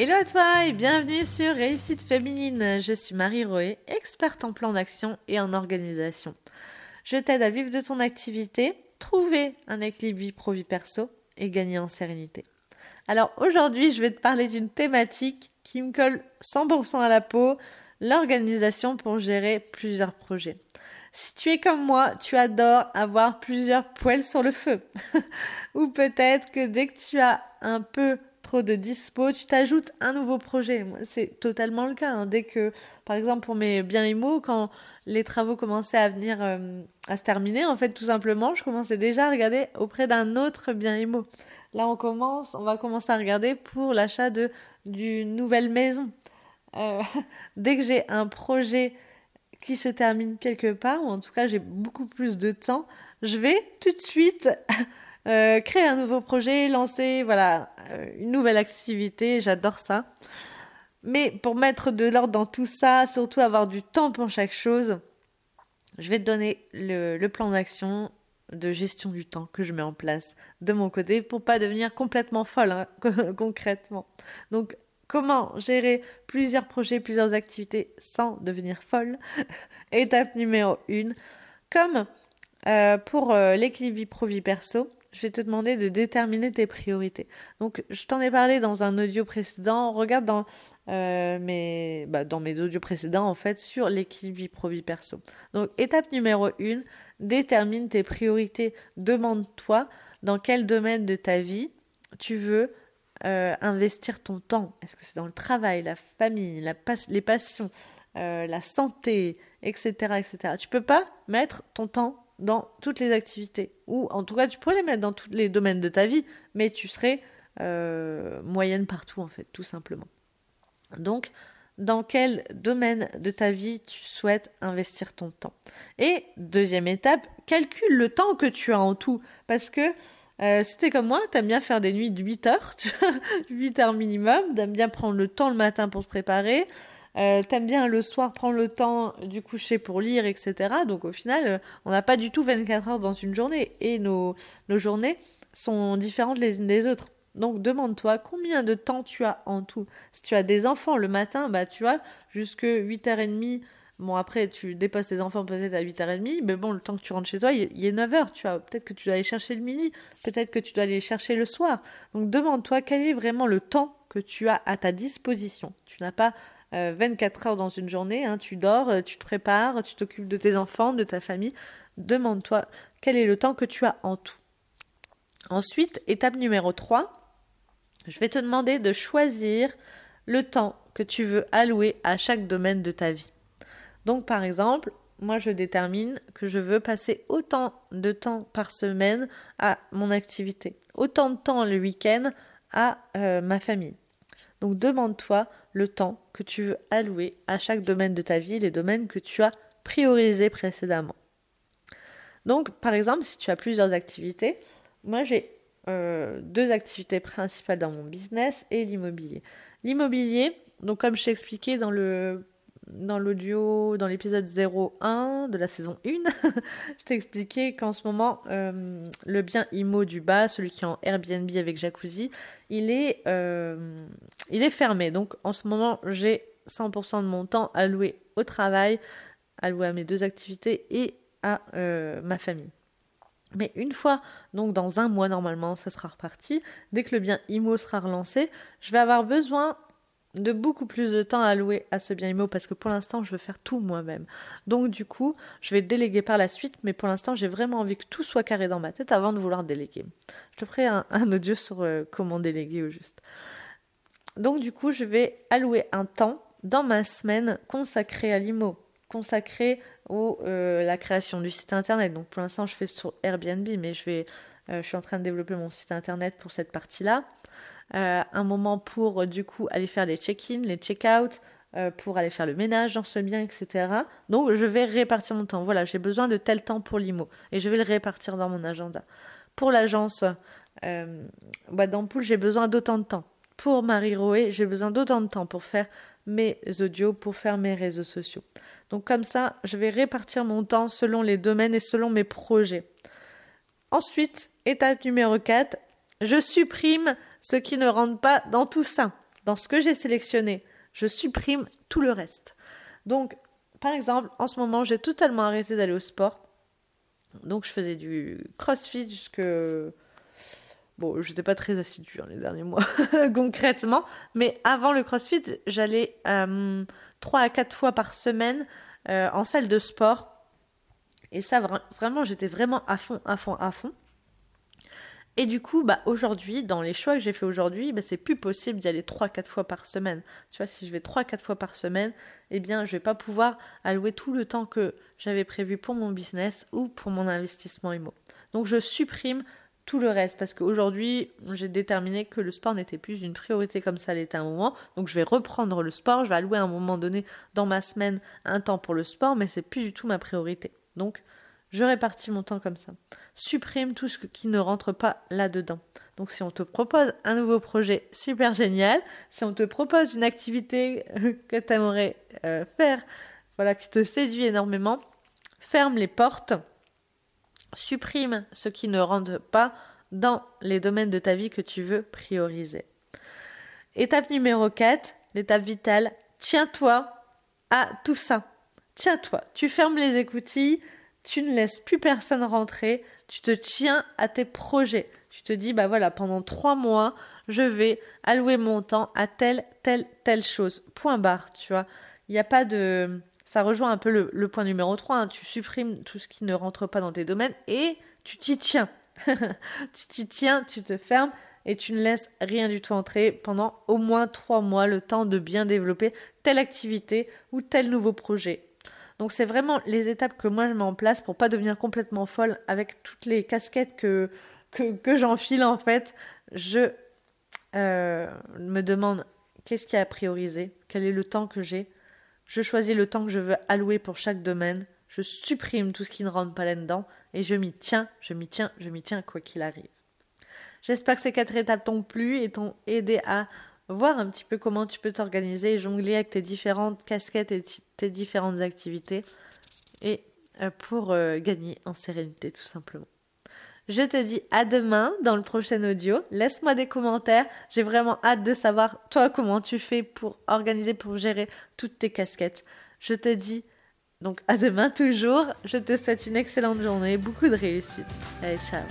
Hello à toi et bienvenue sur Réussite Féminine. Je suis Marie Roé, experte en plan d'action et en organisation. Je t'aide à vivre de ton activité, trouver un équilibre vie pro-vie perso et gagner en sérénité. Alors aujourd'hui, je vais te parler d'une thématique qui me colle 100% à la peau, l'organisation pour gérer plusieurs projets. Si tu es comme moi, tu adores avoir plusieurs poêles sur le feu. Ou peut-être que dès que tu as un peu trop de dispo, tu t'ajoutes un nouveau projet. C'est totalement le cas. Hein. Dès que, par exemple, pour mes biens IMO, quand les travaux commençaient à venir euh, à se terminer, en fait, tout simplement, je commençais déjà à regarder auprès d'un autre bien IMO. Là, on commence, on va commencer à regarder pour l'achat de d'une nouvelle maison. Euh, dès que j'ai un projet qui se termine quelque part, ou en tout cas j'ai beaucoup plus de temps, je vais tout de suite euh, créer un nouveau projet, lancer voilà une nouvelle activité. J'adore ça. Mais pour mettre de l'ordre dans tout ça, surtout avoir du temps pour chaque chose, je vais te donner le, plan d'action de gestion du temps que je mets en place de mon côté pour pas devenir complètement folle hein, concrètement. Donc Comment gérer plusieurs projets, plusieurs activités sans devenir folle? Étape numéro 1. Comme euh, pour euh, l'équilibre vie pro-vie perso, je vais te demander de déterminer tes priorités. Donc, je t'en ai parlé dans un audio précédent. Regarde dans, euh, mes, bah, dans mes audios précédents, en fait, sur l'équilibre vie pro-vie perso. Donc, étape numéro 1, détermine tes priorités. Demande-toi dans quel domaine de ta vie tu veux euh, investir ton temps Est-ce que c'est dans le travail, la famille, les passions, euh, la santé, etc., etc. Tu peux pas mettre ton temps dans toutes les activités, ou en tout cas tu pourrais les mettre dans tous les domaines de ta vie, mais tu serais euh, moyenne partout en fait, tout simplement. Donc, dans quel domaine de ta vie tu souhaites investir ton temps? Et deuxième étape, calcule le temps que tu as en tout, parce que euh, si t'es comme moi, t'aimes bien faire des nuits de 8 heures, 8 heures minimum, t'aimes bien prendre le temps le matin pour te préparer, euh, t'aimes bien le soir prendre le temps du coucher pour lire, etc. Donc au final, on n'a pas du tout 24 heures dans une journée et nos, nos journées sont différentes les unes des autres. Donc demande-toi combien de temps tu as en tout. Si tu as des enfants le matin, bah tu vois, jusque 8h30, Bon, après, tu dépasses tes enfants peut-être à 8h30, mais bon, le temps que tu rentres chez toi, il, est 9h, tu vois. Peut-être que tu dois aller chercher le midi, peut-être que tu dois aller chercher le soir. Donc, demande-toi quel est vraiment le temps que tu as à ta disposition. Tu n'as pas 24 euh, heures dans une journée, hein. tu dors, euh, tu te prépares, tu t'occupes de tes enfants, de ta famille. Demande-toi quel est le temps que tu as en tout. Ensuite, étape numéro 3, je vais te demander de choisir le temps que tu veux allouer à chaque domaine de ta vie. Donc par exemple, moi je détermine que je veux passer autant de temps par semaine à mon activité, autant de temps le week-end à euh, ma famille. Donc demande-toi le temps que tu veux allouer à chaque domaine de ta vie, les domaines que tu as priorisés précédemment. Donc par exemple, si tu as plusieurs activités, moi j'ai euh, deux activités principales dans mon business et l'immobilier. L'immobilier, donc comme je t'ai expliqué dans le dans l'audio, dans l'épisode 01 de la saison 1, je t'ai expliqué qu'en ce moment, euh, le bien IMO du bas, celui qui est en Airbnb avec jacuzzi, il est, euh, fermé. Donc en ce moment, j'ai 100% de mon temps alloué au travail, alloué à mes deux activités et à euh, ma famille. Mais une fois, donc dans un mois normalement, ça sera reparti. Dès que le bien IMO sera relancé, je vais avoir besoin de beaucoup plus de temps à allouer à ce bien IMO parce que pour l'instant je veux faire tout moi-même. Donc du coup, je vais déléguer par la suite, mais pour l'instant j'ai vraiment envie que tout soit carré dans ma tête avant de vouloir déléguer. Je te ferai un, audio sur euh, comment déléguer au juste. Donc du coup, je vais allouer un temps dans ma semaine consacré à l'IMO, consacré à euh, la création du site internet. Donc pour l'instant je fais sur Airbnb, mais je vais, euh, je suis en train de développer mon site internet pour cette partie-là. Euh, un moment pour euh, du coup aller faire les check-in, les check-out, euh, pour aller faire le ménage dans ce bien, etc. Donc je vais répartir mon temps. Voilà, j'ai besoin de tel temps pour l'IMO et je vais le répartir dans mon agenda. Pour l'agence euh, bah, d'ampoule, j'ai besoin d'autant de temps. Pour Marie Roé, j'ai besoin d'autant de temps pour faire mes audios, pour faire mes réseaux sociaux. Donc comme ça, je vais répartir mon temps selon les domaines et selon mes projets. Ensuite, étape numéro 4, je supprime ce qui ne rentre pas dans tout ça. dans ce que j'ai sélectionné, je supprime tout le reste. Donc, par exemple, en ce moment, j'ai totalement arrêté d'aller au sport. Donc, je faisais du crossfit jusque. Bon, j'étais pas très assidue hein, les derniers mois, concrètement. Mais avant le crossfit, j'allais euh, 3 à 4 fois par semaine euh, en salle de sport. Et ça, vraiment, j'étais vraiment à fond, à fond, à fond. Et du coup, bah, aujourd'hui, dans les choix que j'ai fait aujourd'hui, bah, c'est plus possible d'y aller 3-4 fois par semaine. Tu vois, si je vais 3-4 fois par semaine, eh bien, je vais pas pouvoir allouer tout le temps que j'avais prévu pour mon business ou pour mon investissement IMO. Donc, je supprime tout le reste parce qu'aujourd'hui, j'ai déterminé que le sport n'était plus une priorité comme ça l'était à un moment. Donc, je vais reprendre le sport. Je vais allouer à un moment donné dans ma semaine un temps pour le sport, mais c'est plus du tout ma priorité. Donc, je répartis mon temps comme ça. Supprime tout ce qui ne rentre pas là-dedans. Donc si on te propose un nouveau projet super génial, si on te propose une activité que tu aimerais euh, faire, voilà, qui te séduit énormément, ferme les portes, supprime ce qui ne rentre pas dans les domaines de ta vie que tu veux prioriser. Étape numéro 4, l'étape vitale, tiens-toi à tout ça. Tiens-toi, tu fermes les écoutilles, tu ne laisses plus personne rentrer, tu te tiens à tes projets. Tu te dis, bah voilà, pendant trois mois, je vais allouer mon temps à telle, telle, telle chose. Point barre, tu vois. Il n'y a pas de. Ça rejoint un peu le, point numéro 3. Hein. Tu supprimes tout ce qui ne rentre pas dans tes domaines et tu t'y tiens. tu t'y tiens, tu te fermes et tu ne laisses rien du tout entrer pendant au moins trois mois, le temps de bien développer telle activité ou tel nouveau projet. Donc c'est vraiment les étapes que moi je mets en place pour pas devenir complètement folle avec toutes les casquettes que, que, j'enfile en fait. Je euh, me demande qu'est-ce qui a à prioriser, quel est le temps que j'ai. Je choisis le temps que je veux allouer pour chaque domaine. Je supprime tout ce qui ne rentre pas là-dedans et je m'y tiens, je m'y tiens, je m'y tiens quoi qu'il arrive. J'espère que ces quatre étapes t'ont plu et t'ont aidé à voir un petit peu comment tu peux t'organiser et jongler avec tes différentes casquettes et tes différentes activités et euh, pour euh, gagner en sérénité tout simplement. Je te dis à demain dans le prochain audio. Laisse-moi des commentaires. J'ai vraiment hâte de savoir toi comment tu fais pour organiser, pour gérer toutes tes casquettes. Je te dis donc à demain toujours. Je te souhaite une excellente journée, beaucoup de réussite. Allez, ciao.